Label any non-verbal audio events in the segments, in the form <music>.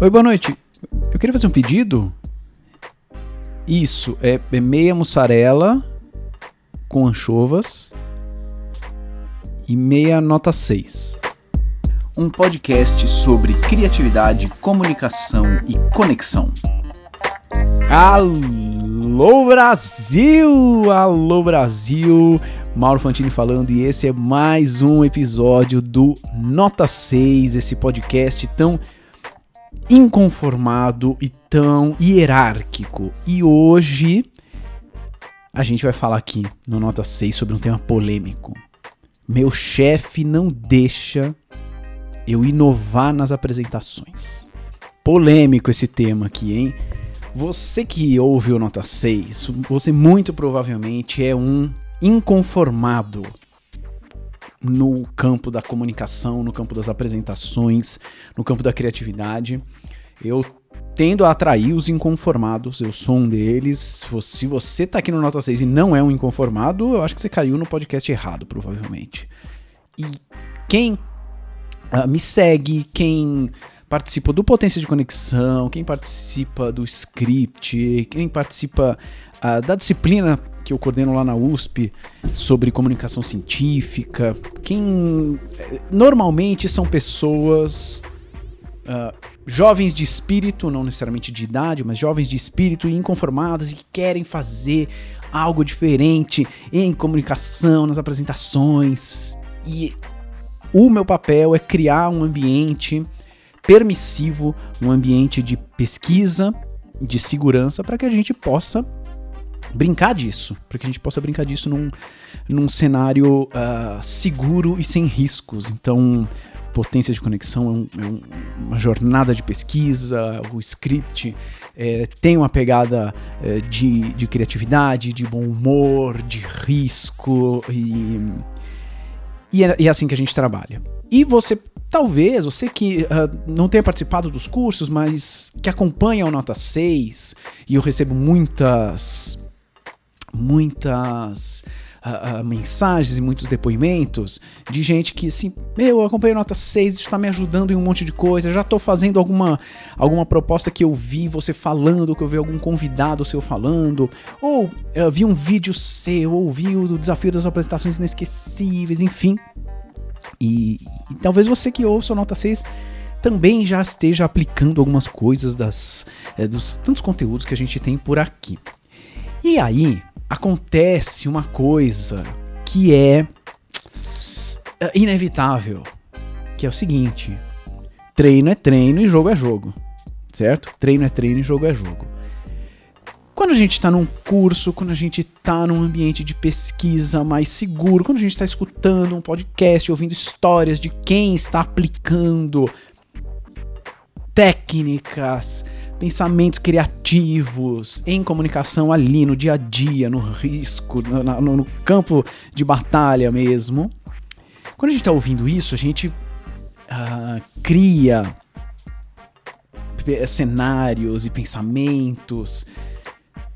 Oi, boa noite. Eu queria fazer um pedido. Isso, é, é meia mussarela com anchovas e meia nota 6. Um podcast sobre criatividade, comunicação e conexão. Alô Brasil! Alô Brasil! Mauro Fantini falando e esse é mais um episódio do Nota 6, esse podcast tão inconformado e tão hierárquico. E hoje a gente vai falar aqui no Nota 6 sobre um tema polêmico. Meu chefe não deixa eu inovar nas apresentações. Polêmico esse tema aqui, hein? Você que ouve o Nota 6, você muito provavelmente é um inconformado no campo da comunicação, no campo das apresentações, no campo da criatividade. Eu tendo a atrair os inconformados, eu sou um deles. Se você tá aqui no Nota 6 e não é um inconformado, eu acho que você caiu no podcast errado, provavelmente. E quem uh, me segue, quem participa do Potência de Conexão, quem participa do script, quem participa uh, da disciplina que eu coordeno lá na USP sobre comunicação científica, quem eh, normalmente são pessoas uh, jovens de espírito, não necessariamente de idade, mas jovens de espírito e inconformadas e que querem fazer algo diferente em comunicação, nas apresentações. E o meu papel é criar um ambiente permissivo, um ambiente de pesquisa, de segurança, para que a gente possa brincar disso, para que a gente possa brincar disso num, num cenário uh, seguro e sem riscos. Então, potência de conexão é, um, é um, uma jornada de pesquisa, o script é, tem uma pegada é, de, de criatividade, de bom humor, de risco e, e é, e é assim que a gente trabalha. E você Talvez você que uh, não tenha participado dos cursos, mas que acompanha o Nota 6, e eu recebo muitas muitas uh, uh, mensagens e muitos depoimentos de gente que assim, meu, eu acompanhei nota 6, isso está me ajudando em um monte de coisa, já estou fazendo alguma, alguma proposta que eu vi você falando, que eu vi algum convidado seu falando, ou eu vi um vídeo seu, ou vi o desafio das apresentações inesquecíveis, enfim. E, e talvez você que ouça nota 6 também já esteja aplicando algumas coisas das, é, dos tantos conteúdos que a gente tem por aqui. E aí, acontece uma coisa que é, é inevitável, que é o seguinte: treino é treino e jogo é jogo, certo? Treino é treino e jogo é jogo. Quando a gente está num curso, quando a gente está num ambiente de pesquisa mais seguro, quando a gente está escutando um podcast, ouvindo histórias de quem está aplicando técnicas, pensamentos criativos em comunicação ali no dia a dia, no risco, no, no, no campo de batalha mesmo. Quando a gente está ouvindo isso, a gente uh, cria cenários e pensamentos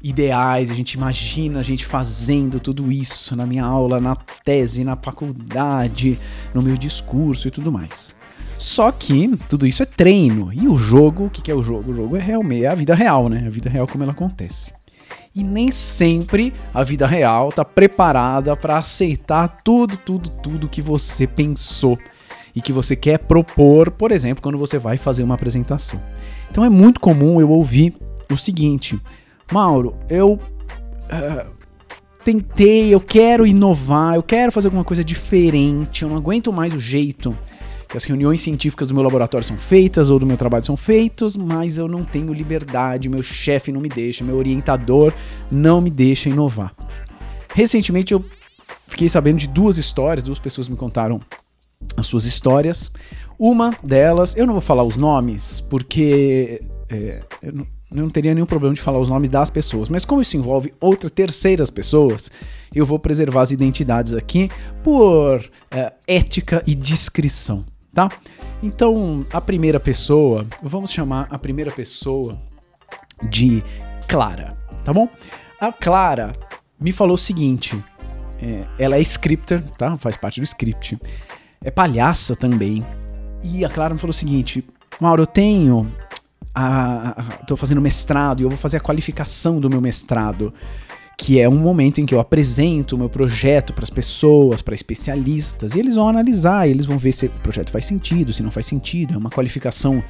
ideais, a gente imagina a gente fazendo tudo isso na minha aula, na tese, na faculdade, no meu discurso e tudo mais. Só que tudo isso é treino. E o jogo, o que, é o jogo? O jogo é realmente é a vida real, né? A vida real como ela acontece. E nem sempre a vida real tá preparada para aceitar tudo, tudo, tudo que você pensou e que você quer propor, por exemplo, quando você vai fazer uma apresentação. Então é muito comum eu ouvir o seguinte: Mauro, eu uh, tentei, eu quero inovar, eu quero fazer alguma coisa diferente, eu não aguento mais o jeito que as reuniões científicas do meu laboratório são feitas ou do meu trabalho são feitos, mas eu não tenho liberdade, meu chefe não me deixa, meu orientador não me deixa inovar. Recentemente eu fiquei sabendo de duas histórias, duas pessoas me contaram as suas histórias. Uma delas, eu não vou falar os nomes, porque é, eu, não, eu não teria nenhum problema de falar os nomes das pessoas, mas como isso envolve outras terceiras pessoas, eu vou preservar as identidades aqui por é, ética e discrição tá? Então, a primeira pessoa, vamos chamar a primeira pessoa de Clara, tá bom? A Clara me falou o seguinte: é, ela é scripter, tá? Faz parte do script. É palhaça também. E a Clara me falou o seguinte: Mauro, eu tenho estou fazendo mestrado e eu vou fazer a qualificação do meu mestrado, que é um momento em que eu apresento o meu projeto para as pessoas, para especialistas, e eles vão analisar, eles vão ver se o projeto faz sentido, se não faz sentido. É uma qualificação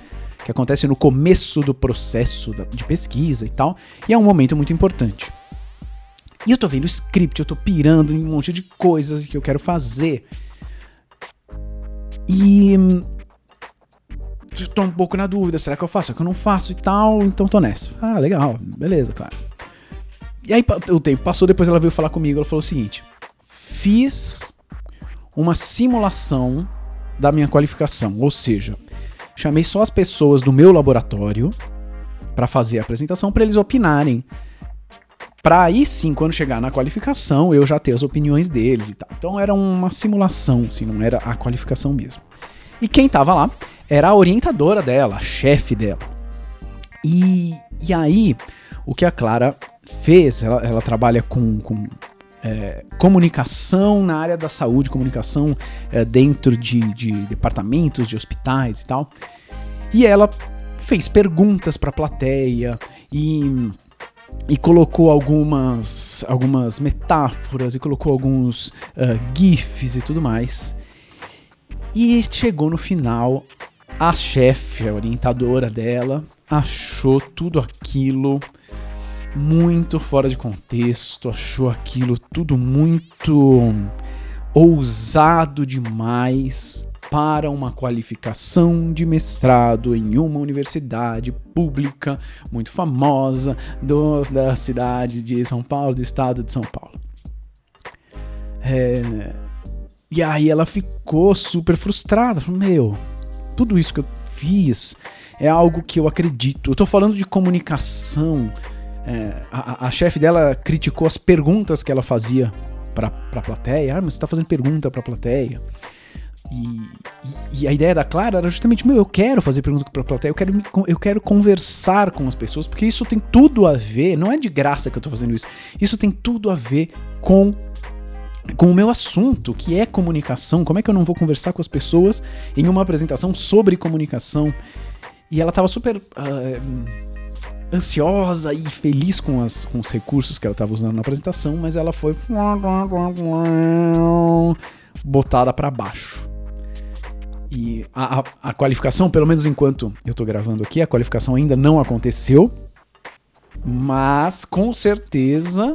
que acontece no começo do processo de pesquisa e tal, e é um momento muito importante. E eu tô vendo script, eu tô pirando em um monte de coisas que eu quero fazer. E tô um pouco na dúvida, será que eu faço? Será que eu não faço e tal? Então tô nessa. Ah, legal, beleza, claro. E aí o tempo passou, depois ela veio falar comigo, ela falou o seguinte: fiz uma simulação da minha qualificação, ou seja, chamei só as pessoas do meu laboratório para fazer a apresentação para eles opinarem. Para aí sim, quando chegar na qualificação, eu já ter as opiniões deles e tal. Então era uma simulação, assim, não era a qualificação mesmo. E quem tava lá era a orientadora dela, a chefe dela. E, e aí, o que a Clara fez, ela, ela trabalha com, com é, comunicação na área da saúde, comunicação é, dentro de, de departamentos, de hospitais e tal. E ela fez perguntas para a plateia e, e colocou algumas, algumas metáforas e colocou alguns uh, GIFs e tudo mais. E chegou no final a chefe, a orientadora dela, achou tudo aquilo muito fora de contexto, achou aquilo tudo muito ousado demais para uma qualificação de mestrado em uma universidade pública muito famosa do, da cidade de São Paulo, do estado de São Paulo. É, e aí ela ficou super frustrada, meu, tudo isso que eu fiz é algo que eu acredito. Eu tô falando de comunicação. É, a, a chefe dela criticou as perguntas que ela fazia pra, pra plateia. Ah, mas você tá fazendo pergunta pra plateia. E, e, e, a ideia da Clara era justamente, meu, eu quero fazer pergunta pra plateia, eu quero, eu quero conversar com as pessoas, porque isso tem tudo a ver, não é de graça que eu tô fazendo isso, isso tem tudo a ver com com o meu assunto, que é comunicação. Como é que eu não vou conversar com as pessoas em uma apresentação sobre comunicação? E ela estava super uh, ansiosa e feliz com, as, com os recursos que ela estava usando na apresentação, mas ela foi botada para baixo. E a, a, a, qualificação, pelo menos enquanto eu estou gravando aqui, a qualificação ainda não aconteceu, mas com certeza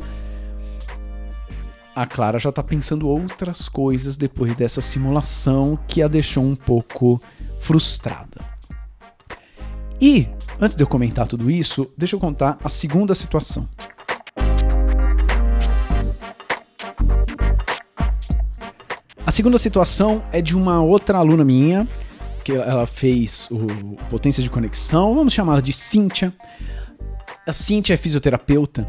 a Clara já tá pensando outras coisas depois dessa simulação que a deixou um pouco frustrada. E, antes de eu comentar tudo isso, deixa eu contar a segunda situação. A segunda situação é de uma outra aluna minha, que ela fez o Potência de Conexão, vamos chamá-la de Cíntia. A Cíntia é fisioterapeuta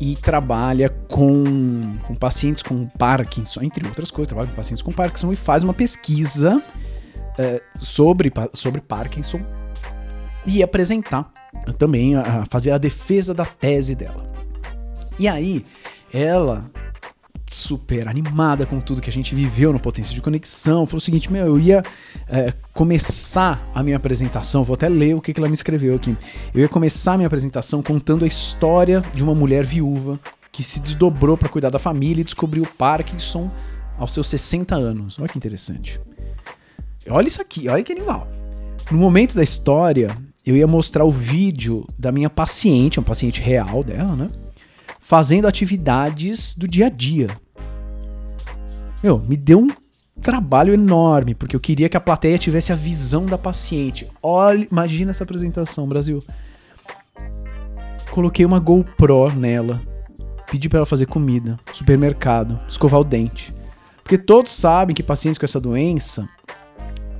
e trabalha com, com pacientes com Parkinson, entre outras coisas, trabalha com pacientes com Parkinson e faz uma pesquisa uh, sobre, sobre Parkinson e apresentar também, a, fazer a defesa da tese dela. E aí, ela super animada com tudo que a gente viveu no Potência de Conexão. Falou o seguinte: Meu, eu ia é, começar a minha apresentação, vou até ler o que, que ela me escreveu aqui. Eu ia começar a minha apresentação contando a história de uma mulher viúva que se desdobrou para cuidar da família e descobriu Parkinson aos seus 60 anos. Olha que interessante. Olha isso aqui, olha que animal. No momento da história, eu ia mostrar o vídeo da minha paciente, uma paciente real dela, né? fazendo atividades do dia a dia. Meu, me deu um trabalho enorme, porque eu queria que a plateia tivesse a visão da paciente. Olha, imagina essa apresentação, Brasil. Coloquei uma GoPro nela, pedi para ela fazer comida, supermercado, escovar o dente. Porque todos sabem que pacientes com essa doença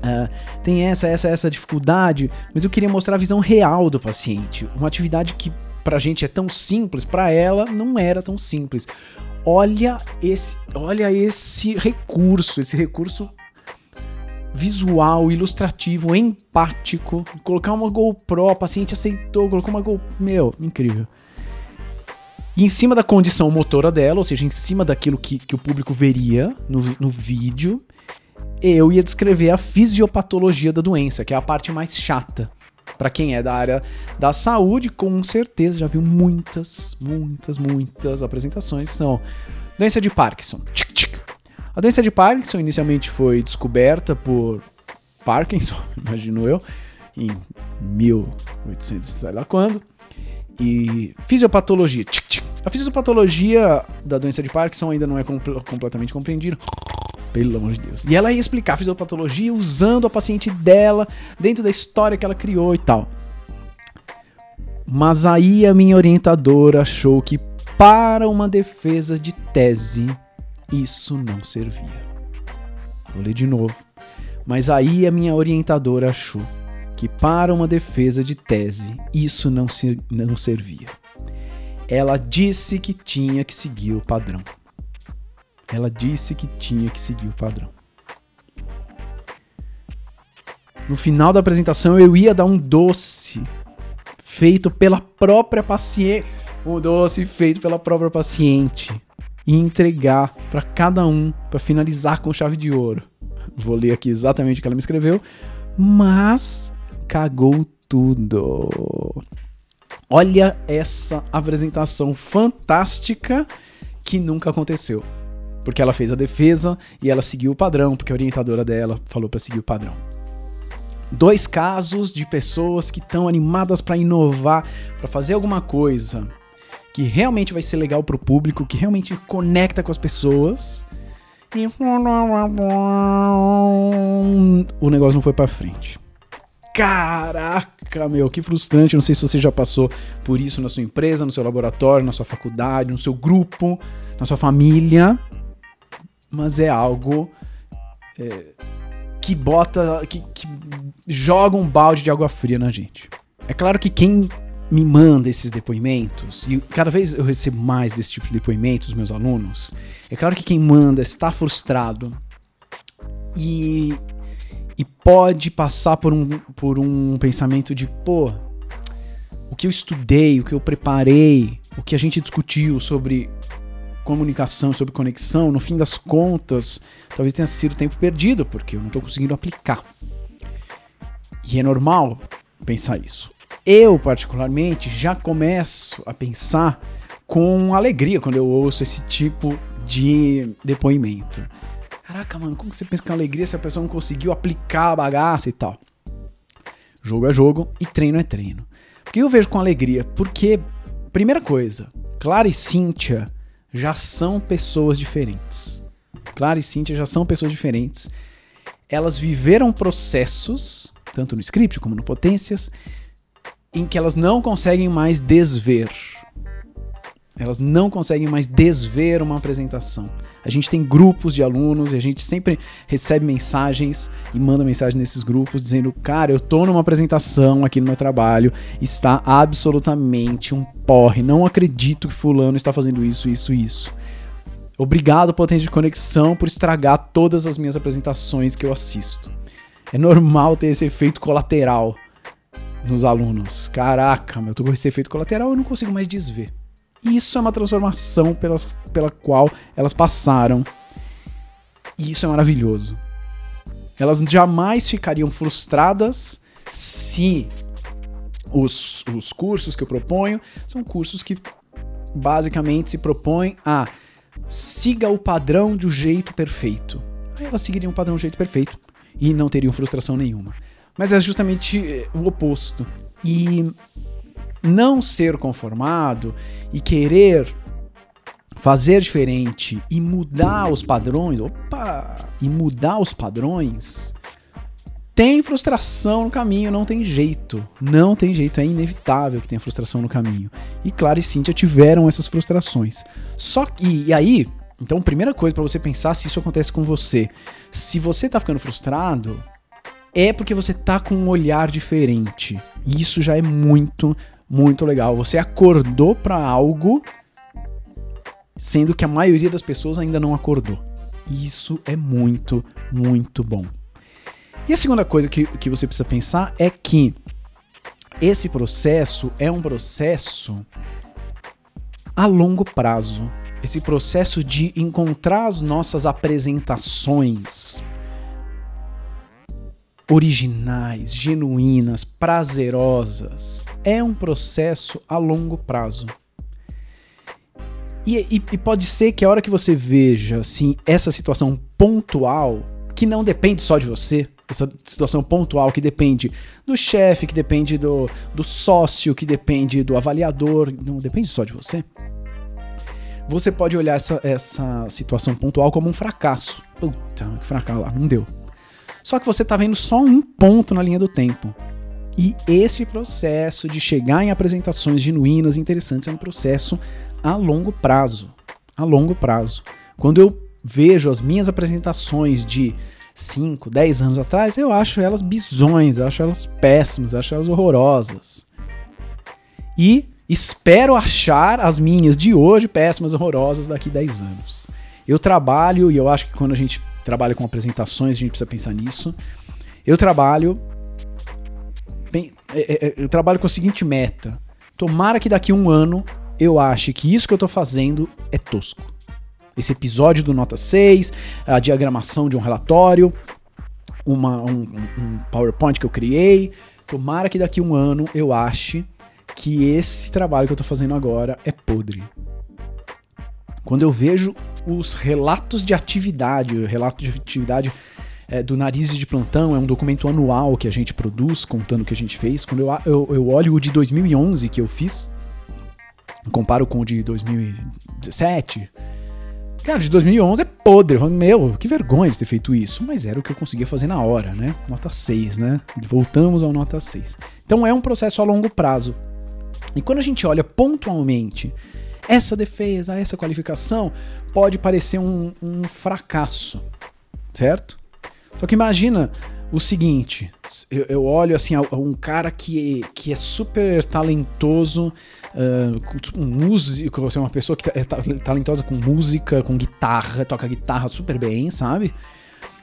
Uh, tem essa, essa, essa dificuldade, mas eu queria mostrar a visão real do paciente. Uma atividade que pra gente é tão simples, para ela não era tão simples. Olha esse, olha esse recurso, esse recurso visual, ilustrativo, empático. Colocar uma GoPro, a paciente aceitou, colocou uma GoPro. Meu, incrível. E em cima da condição motora dela, ou seja, em cima daquilo que, que o público veria no, no vídeo, eu ia descrever a fisiopatologia da doença, que é a parte mais chata. Para quem é da área da saúde, com certeza já viu muitas, muitas, muitas apresentações. São doença de Parkinson. Tchic, tchic. A doença de Parkinson inicialmente foi descoberta por Parkinson, <laughs> imagino eu, em 1800, sei lá quando. E fisiopatologia. Tchic. A fisiopatologia da doença de Parkinson ainda não é compl completamente compreendida. Pelo amor de Deus. E ela ia explicar a fisiopatologia usando a paciente dela, dentro da história que ela criou e tal. Mas aí a minha orientadora achou que para uma defesa de tese isso não servia. Vou ler de novo. Mas aí a minha orientadora achou que para uma defesa de tese isso não, se, não servia. Ela disse que tinha que seguir o padrão. Ela disse que tinha que seguir o padrão. No final da apresentação eu ia dar um doce feito pela própria paciente, um doce feito pela própria paciente e entregar para cada um para finalizar com chave de ouro. Vou ler aqui exatamente o que ela me escreveu, mas cagou tudo. Olha essa apresentação fantástica que nunca aconteceu. Porque ela fez a defesa e ela seguiu o padrão, porque a orientadora dela falou para seguir o padrão. Dois casos de pessoas que estão animadas para inovar, para fazer alguma coisa que realmente vai ser legal para o público, que realmente conecta com as pessoas. E o negócio não foi para frente. Caraca, meu, que frustrante. Não sei se você já passou por isso na sua empresa, no seu laboratório, na sua faculdade, no seu grupo, na sua família mas é algo é, que bota, que, que joga um balde de água fria na gente. É claro que quem me manda esses depoimentos, e cada vez eu recebo mais desse tipo de depoimentos dos meus alunos, é claro que quem manda está frustrado e, e pode passar por um, por um pensamento de, pô, o que eu estudei, o que eu preparei, o que a gente discutiu sobre comunicação, sobre conexão, no fim das contas, talvez tenha sido tempo perdido, porque eu não estou conseguindo aplicar. E é normal pensar isso. Eu, particularmente, já começo a pensar com alegria quando eu ouço esse tipo de depoimento. Caraca, mano, como você pensa com alegria se a pessoa não conseguiu aplicar a bagaça e tal? Jogo é jogo e treino é treino. Por que eu vejo com alegria? Porque, primeira coisa, Clara e Cíntia já são pessoas diferentes. Clara e Cíntia já são pessoas diferentes. Elas viveram processos, tanto no script como no Potências, em que elas não conseguem mais desver. Elas não conseguem mais desver uma apresentação. A gente tem grupos de alunos e a gente sempre recebe mensagens e manda mensagem nesses grupos dizendo: Cara, eu tô numa apresentação aqui no meu trabalho, está absolutamente um porre. Não acredito que Fulano está fazendo isso, isso, isso. Obrigado, potência de conexão, por estragar todas as minhas apresentações que eu assisto. É normal ter esse efeito colateral nos alunos. Caraca, meu, eu tô com esse efeito colateral, eu não consigo mais desver. Isso é uma transformação pela, pela qual elas passaram. E isso é maravilhoso. Elas jamais ficariam frustradas se os, os cursos que eu proponho são cursos que basicamente se propõem a siga o padrão de um jeito perfeito. Aí elas seguiriam o padrão de um jeito perfeito e não teriam frustração nenhuma. Mas é justamente eh, o oposto. E não ser conformado e querer fazer diferente e mudar os padrões, opa, e mudar os padrões, tem frustração no caminho, não tem jeito. Não tem jeito, é inevitável que tenha frustração no caminho. E Clara e Cíntia tiveram essas frustrações. Só que, e aí, então, primeira coisa para você pensar se isso acontece com você. Se você tá ficando frustrado, é porque você tá com um olhar diferente. Isso já é muito, muito legal. Você acordou para algo, sendo que a maioria das pessoas ainda não acordou. Isso é muito, muito bom. E a segunda coisa que, que você precisa pensar é que esse processo é um processo a longo prazo. Esse processo de encontrar as nossas apresentações originais, genuínas, prazerosas. É um processo a longo prazo. E, e, e, pode ser que a hora que você veja assim, essa situação pontual, que não depende só de você, essa situação pontual que depende do chefe, que depende do, do sócio, que depende do avaliador, não depende só de você. Você pode olhar essa, essa situação pontual como um fracasso. Puta, que fracasso lá, não deu. Só que você está vendo só um ponto na linha do tempo. E esse processo de chegar em apresentações genuínas e interessantes é um processo a longo prazo. A longo prazo. Quando eu vejo as minhas apresentações de 5, 10 anos atrás, eu acho elas bizões, eu acho elas péssimas, eu acho elas horrorosas. E espero achar as minhas de hoje péssimas, horrorosas daqui 10 anos. Eu trabalho, e eu acho que quando a gente trabalha com apresentações, a gente precisa pensar nisso. Eu trabalho. Bem, é, é, eu trabalho com a seguinte meta. Tomara que daqui a um ano eu ache que isso que eu tô fazendo é tosco. Esse episódio do Nota 6, a diagramação de um relatório, uma, um, um PowerPoint que eu criei. Tomara que daqui a um ano eu ache que esse trabalho que eu tô fazendo agora é podre. Quando eu vejo os relatos de atividade, o relato de atividade é, do Narizes de Plantão é um documento anual que a gente produz, contando o que a gente fez. Quando eu, eu, eu olho o de 2011 que eu fiz, comparo com o de 2017. Cara, de 2011 é podre. Meu, que vergonha de ter feito isso. Mas era o que eu conseguia fazer na hora, né? Nota 6, né? Voltamos ao nota 6. Então é um processo a longo prazo. E quando a gente olha pontualmente essa defesa, essa qualificação, pode parecer um, um fracasso, certo? Só que imagina o seguinte: eu, eu olho assim, um cara que, que é super talentoso, uh, um músico, você é uma pessoa que é talentosa com música, com guitarra, toca guitarra super bem, sabe?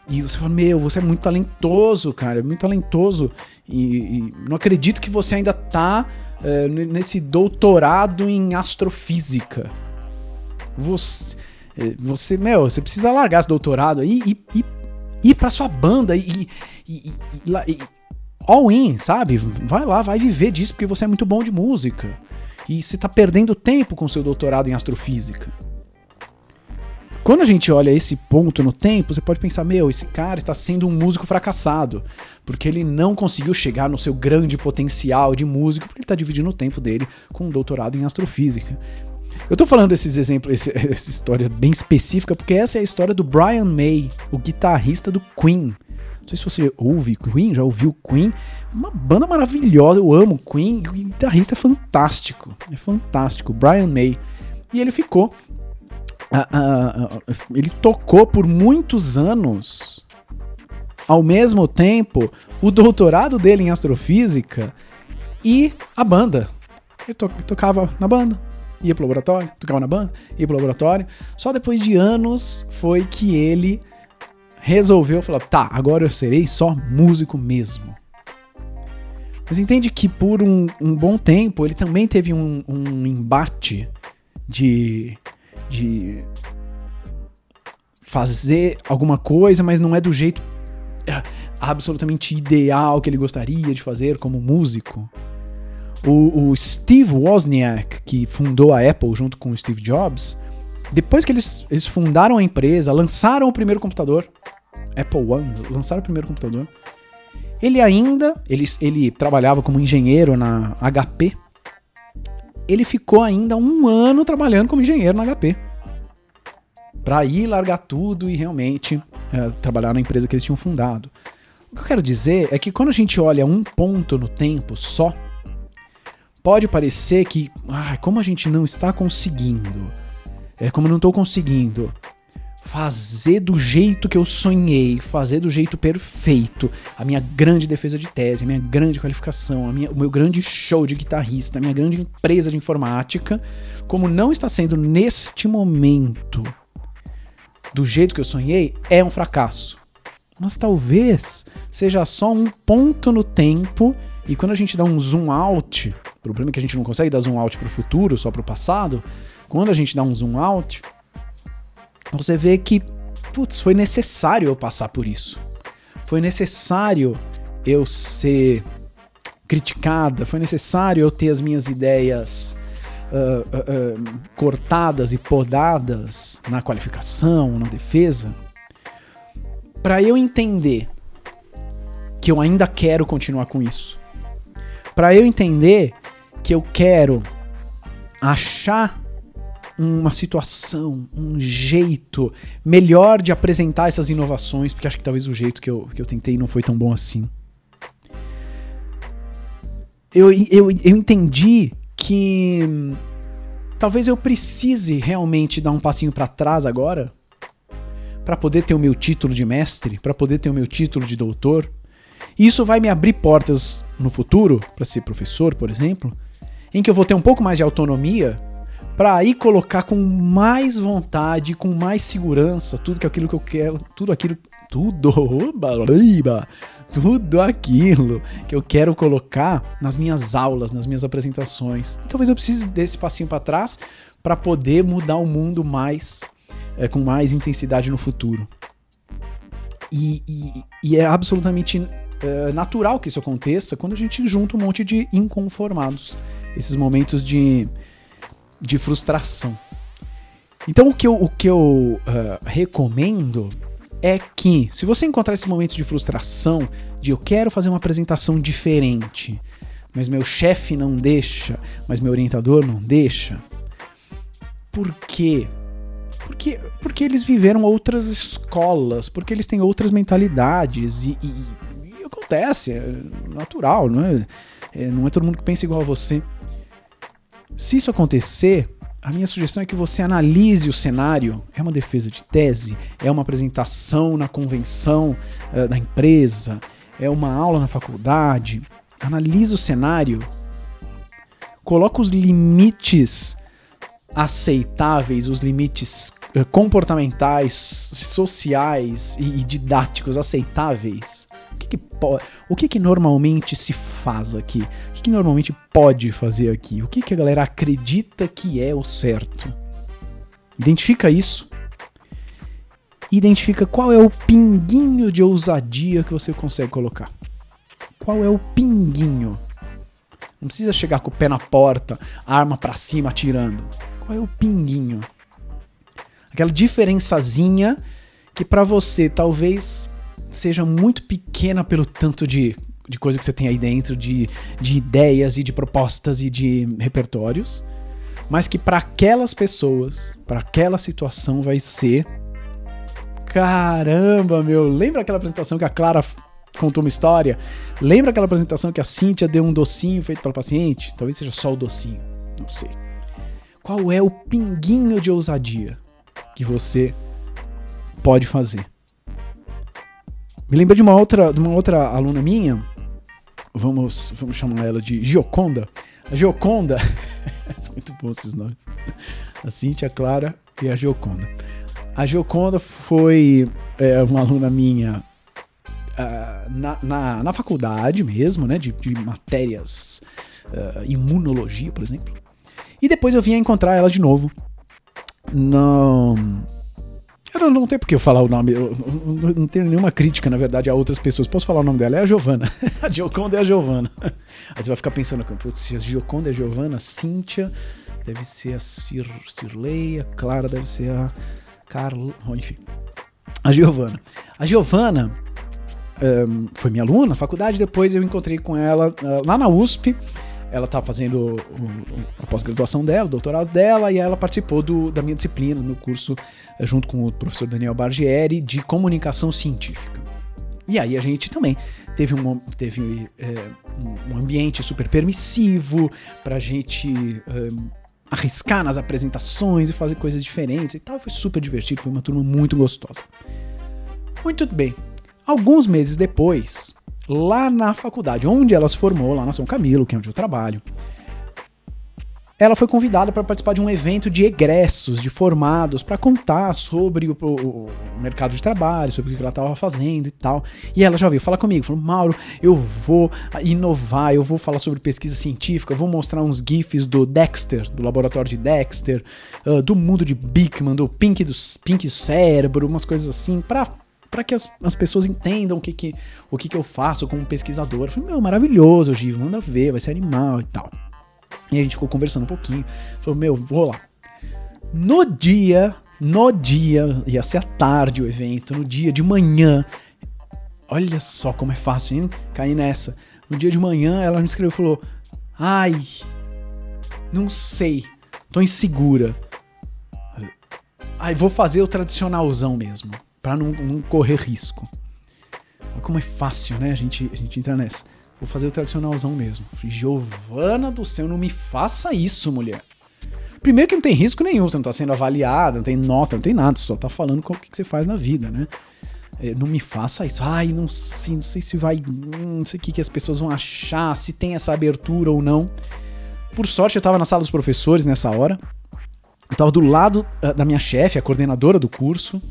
E você fala, meu, você é muito talentoso, cara, é muito talentoso. E, e não acredito que você ainda tá uh, nesse doutorado em astrofísica. Você, eh, você, meu, você precisa largar esse doutorado aí e, e, e ir pra sua banda e, e, e, all in, sabe? Vai lá, vai viver disso porque você é muito bom de música. E você tá perdendo tempo com seu doutorado em astrofísica. Quando a gente olha esse ponto no tempo, você pode pensar: meu, esse cara está sendo um músico fracassado, porque ele não conseguiu chegar no seu grande potencial de músico, porque ele está dividindo o tempo dele com um doutorado em astrofísica. Eu tô falando desses exemplos, esse, <laughs> essa história bem específica, porque essa é a história do Brian May, o guitarrista do Queen. Não sei se você ouve Queen, já ouviu Queen. Uma banda maravilhosa, eu amo Queen. O guitarrista é fantástico, é fantástico, Brian May. E ele ficou. Ele tocou por muitos anos, ao mesmo tempo, o doutorado dele em astrofísica e a banda. Ele to tocava na banda, ia pro laboratório, tocava na banda, ia pro laboratório. Só depois de anos foi que ele resolveu falar: tá, agora eu serei só músico mesmo. Mas entende que por um, um bom tempo ele também teve um, um embate de, de fazer alguma coisa, mas não é do jeito é, absolutamente ideal que ele gostaria de fazer como músico. O, o, Steve Wozniak, que fundou a Apple junto com o Steve Jobs, depois que eles, eles fundaram a empresa, lançaram o primeiro computador, Apple One, lançaram o primeiro computador, ele ainda, ele, ele trabalhava como engenheiro na HP, ele ficou ainda um ano trabalhando como engenheiro na HP. Pra ir largar tudo e realmente é, trabalhar na empresa que eles tinham fundado. O que eu quero dizer é que quando a gente olha um ponto no tempo só, pode parecer que, ah, como a gente não está conseguindo, é como eu não estou conseguindo fazer do jeito que eu sonhei, fazer do jeito perfeito, a minha grande defesa de tese, a minha grande qualificação, a minha, o meu grande show de guitarrista, a minha grande empresa de informática, como não está sendo neste momento do jeito que eu sonhei, é um fracasso. Mas talvez seja só um ponto no tempo e quando a gente dá um zoom out, o problema é que a gente não consegue dar zoom out para o futuro, só para o passado. Quando a gente dá um zoom out, você vê que, putz, foi necessário eu passar por isso. Foi necessário eu ser criticada, foi necessário eu ter as minhas ideias uh, uh, uh, cortadas e podadas na qualificação, na defesa, para eu entender que eu ainda quero continuar com isso, para eu entender que eu quero achar uma situação, um jeito melhor de apresentar essas inovações, porque acho que talvez o jeito que eu, que eu tentei não foi tão bom assim. Eu, eu, eu entendi que hum, talvez eu precise realmente dar um passinho para trás agora para poder ter o meu título de mestre, para poder ter o meu título de doutor. E isso vai me abrir portas no futuro para ser professor, por exemplo, em que eu vou ter um pouco mais de autonomia para aí colocar com mais vontade, com mais segurança, tudo que aquilo que eu quero, tudo aquilo, tudo, tudo aquilo que eu quero colocar nas minhas aulas, nas minhas apresentações. Talvez eu precise desse passinho para trás para poder mudar o mundo mais, é, com mais intensidade no futuro. E, e, e é absolutamente é, natural que isso aconteça quando a gente junta um monte de inconformados. Esses momentos de de frustração. Então o que eu, o que eu uh, recomendo é que, se você encontrar esses momentos de frustração, de eu quero fazer uma apresentação diferente, mas meu chefe não deixa, mas meu orientador não deixa, por quê? Porque, porque eles viveram outras escolas, porque eles têm outras mentalidades e, e, e acontece, é natural, não é? é? Não é todo mundo que pensa igual a você. Se isso acontecer, a minha sugestão é que você analise o cenário. É uma defesa de tese? É uma apresentação na convenção uh, da empresa? É uma aula na faculdade? Analise o cenário. Coloca os limites aceitáveis, os limites uh, comportamentais, sociais e didáticos aceitáveis que, que o que, que normalmente se faz aqui? O que, que normalmente pode fazer aqui? O que, que a galera acredita que é o certo? Identifica isso. Identifica qual é o pinguinho de ousadia que você consegue colocar. Qual é o pinguinho? Não precisa chegar com o pé na porta, arma para cima atirando. Qual é o pinguinho? Aquela diferençazinha que para você talvez seja muito pequena pelo tanto de, de coisa que você tem aí dentro, de, de ideias e de propostas e de repertórios, mas que para aquelas pessoas, para aquela situação vai ser caramba, meu, lembra aquela apresentação que a Clara contou uma história? Lembra aquela apresentação que a Cíntia deu um docinho feito pela paciente? Talvez seja só o docinho, não sei. Qual é o pinguinho de ousadia que você pode fazer? Me lembra de uma outra, de uma outra aluna minha, vamos, vamos chamar ela de Gioconda. A Gioconda, <laughs> são muito bons esses nomes. A Cintia, a Clara e a Gioconda. A Gioconda foi é, uma aluna minha uh, na, na, na, faculdade mesmo, né, de, de matérias uh, imunologia, por exemplo. E depois eu vim encontrar ela de novo no, eu não tenho por que eu falar o nome, eu não tenho nenhuma crítica, na verdade, a outras pessoas. Posso falar o nome dela? É a Giovana. <laughs> a Gioconda é a Giovana. Aí você vai ficar pensando, se a Gioconda é a Giovana, Cíntia deve ser a Cir, a Clara deve ser a Carla, enfim. A Giovana. A Giovana um, foi minha aluna na faculdade, depois eu encontrei com ela uh, lá na USP ela estava fazendo a pós-graduação dela, o doutorado dela, e ela participou do, da minha disciplina no curso, junto com o professor Daniel Bargieri, de comunicação científica. E aí a gente também teve um, teve, é, um ambiente super permissivo para a gente é, arriscar nas apresentações e fazer coisas diferentes e tal. Foi super divertido, foi uma turma muito gostosa. Muito bem. Alguns meses depois, lá na faculdade, onde ela se formou, lá na São Camilo, que é onde eu trabalho. Ela foi convidada para participar de um evento de egressos, de formados, para contar sobre o, o, o, mercado de trabalho, sobre o que ela estava fazendo e tal. E ela já veio falar comigo, falou: Mauro, eu vou inovar, eu vou falar sobre pesquisa científica, eu vou mostrar uns GIFs do Dexter, do laboratório de Dexter, uh, do mundo de Bickman, do Pink do Pink Cérebro, umas coisas assim, para para que as, as pessoas entendam o que que, o que que eu faço como pesquisador. Eu falei, meu, maravilhoso, Giv, manda ver, vai ser animal e tal. E a gente ficou conversando um pouquinho. Falou, meu, vou lá. No dia, no dia, ia ser à tarde o evento, no dia de manhã. Olha só como é fácil, hein? Cair nessa. No dia de manhã, ela me escreveu e falou: Ai, não sei, tô insegura. Ai, vou fazer o tradicionalzão mesmo, pra não, não correr risco. Olha como é fácil, né? A gente, a gente entra nessa. Vou fazer o tradicionalzão mesmo. Giovana do céu, não me faça isso, mulher. Primeiro que não tem risco nenhum, você não tá sendo avaliada, não tem nota, não tem nada, você só tá falando com o que você faz na vida, né? É, não me faça isso. Ai, não sei, não sei se vai. Hum, não sei o que, que as pessoas vão achar, se tem essa abertura ou não. Por sorte, eu tava na sala dos professores nessa hora. Eu tava do lado uh, da minha chefe, a coordenadora do curso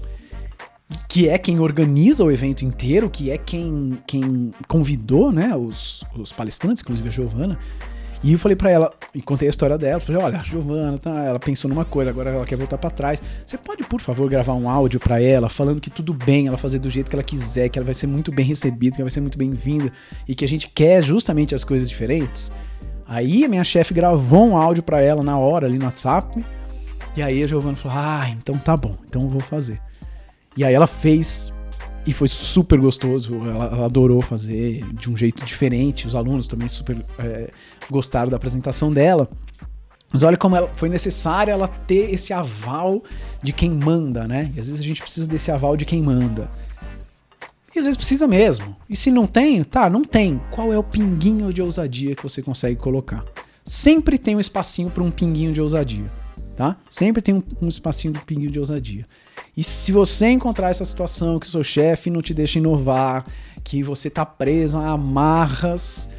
que é quem organiza o evento inteiro, que é quem, quem convidou, né, os, os palestrantes, inclusive a Giovana. E eu falei para ela, e contei a história dela, falei, olha, a Giovana, tá, ela pensou numa coisa, agora ela quer voltar para trás. Você pode, por favor, gravar um áudio para ela, falando que tudo bem ela fazer do jeito que ela quiser, que ela vai ser muito bem recebida, que ela vai ser muito bem-vinda, e que a gente quer justamente as coisas diferentes? Aí a minha chefe gravou um áudio para ela na hora ali no WhatsApp, e aí a Giovana falou, ah, então tá bom, então eu vou fazer. E aí ela fez e foi super gostoso. Ela, ela, adorou fazer de um jeito diferente. Os alunos também super é, gostaram da apresentação dela. Mas olha como ela, foi necessário ela ter esse aval de quem manda, né? E às vezes a gente precisa desse aval de quem manda. E às vezes precisa mesmo. E se não tem, tá, não tem. Qual é o pinguinho de ousadia que você consegue colocar? Sempre tem um espacinho para um pinguinho de ousadia, tá? Sempre tem um, um espacinho do pinguinho de ousadia. E se você encontrar essa situação que o seu chefe não te deixa inovar, que você tá preso a amarras,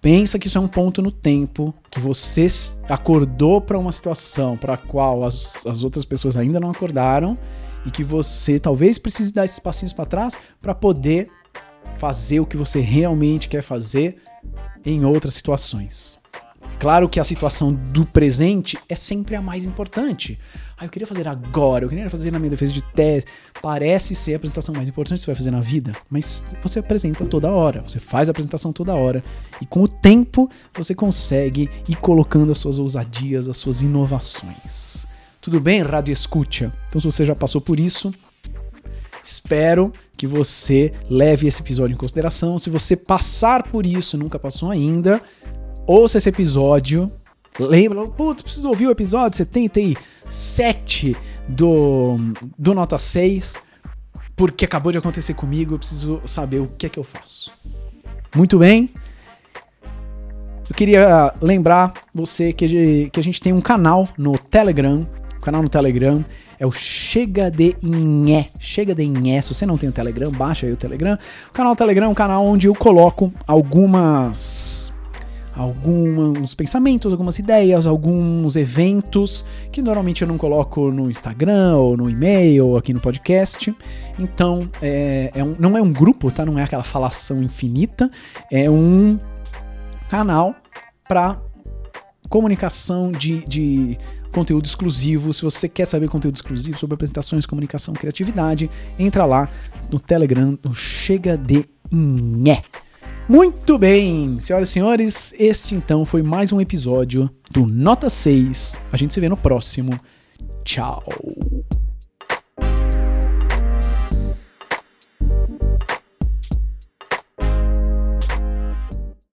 pensa que isso é um ponto no tempo, que você acordou para uma situação para a qual as, as outras pessoas ainda não acordaram e que você talvez precise dar esses passinhos para trás para poder fazer o que você realmente quer fazer em outras situações. Claro que a situação do presente é sempre a mais importante. Ah, eu queria fazer agora, eu queria fazer na minha defesa de tese. Parece ser a apresentação mais importante que você vai fazer na vida, mas você apresenta toda hora, você faz a apresentação toda hora. E com o tempo você consegue ir colocando as suas ousadias, as suas inovações. Tudo bem, Rádio Escucha? Então, se você já passou por isso, Espero que você leve esse episódio em consideração. Se você passar por isso, nunca passou ainda, ouça esse episódio. Lembra, putz, preciso ouvir o episódio 77 do, do Nota 6, porque acabou de acontecer comigo, eu preciso saber o que é que eu faço. Muito bem. Eu queria lembrar você que, que a gente tem um canal no Telegram, um canal no Telegram é o Chega de Inhé. Chega de Inhé. Se você não tem o Telegram, baixa aí o Telegram. O canal Telegram é um canal onde eu coloco algumas alguns pensamentos, algumas ideias, alguns eventos que normalmente eu não coloco no Instagram ou no e-mail ou aqui no podcast. Então, é, é um, não é um grupo, tá? Não é aquela falação infinita. É um canal para comunicação de, de conteúdo exclusivo. Se você quer saber conteúdo exclusivo sobre apresentações, comunicação, criatividade, entra lá no Telegram, no Chega de Inhé. Muito bem, senhoras e senhores, este então foi mais um episódio do Nota 6. A gente se vê no próximo. Tchau.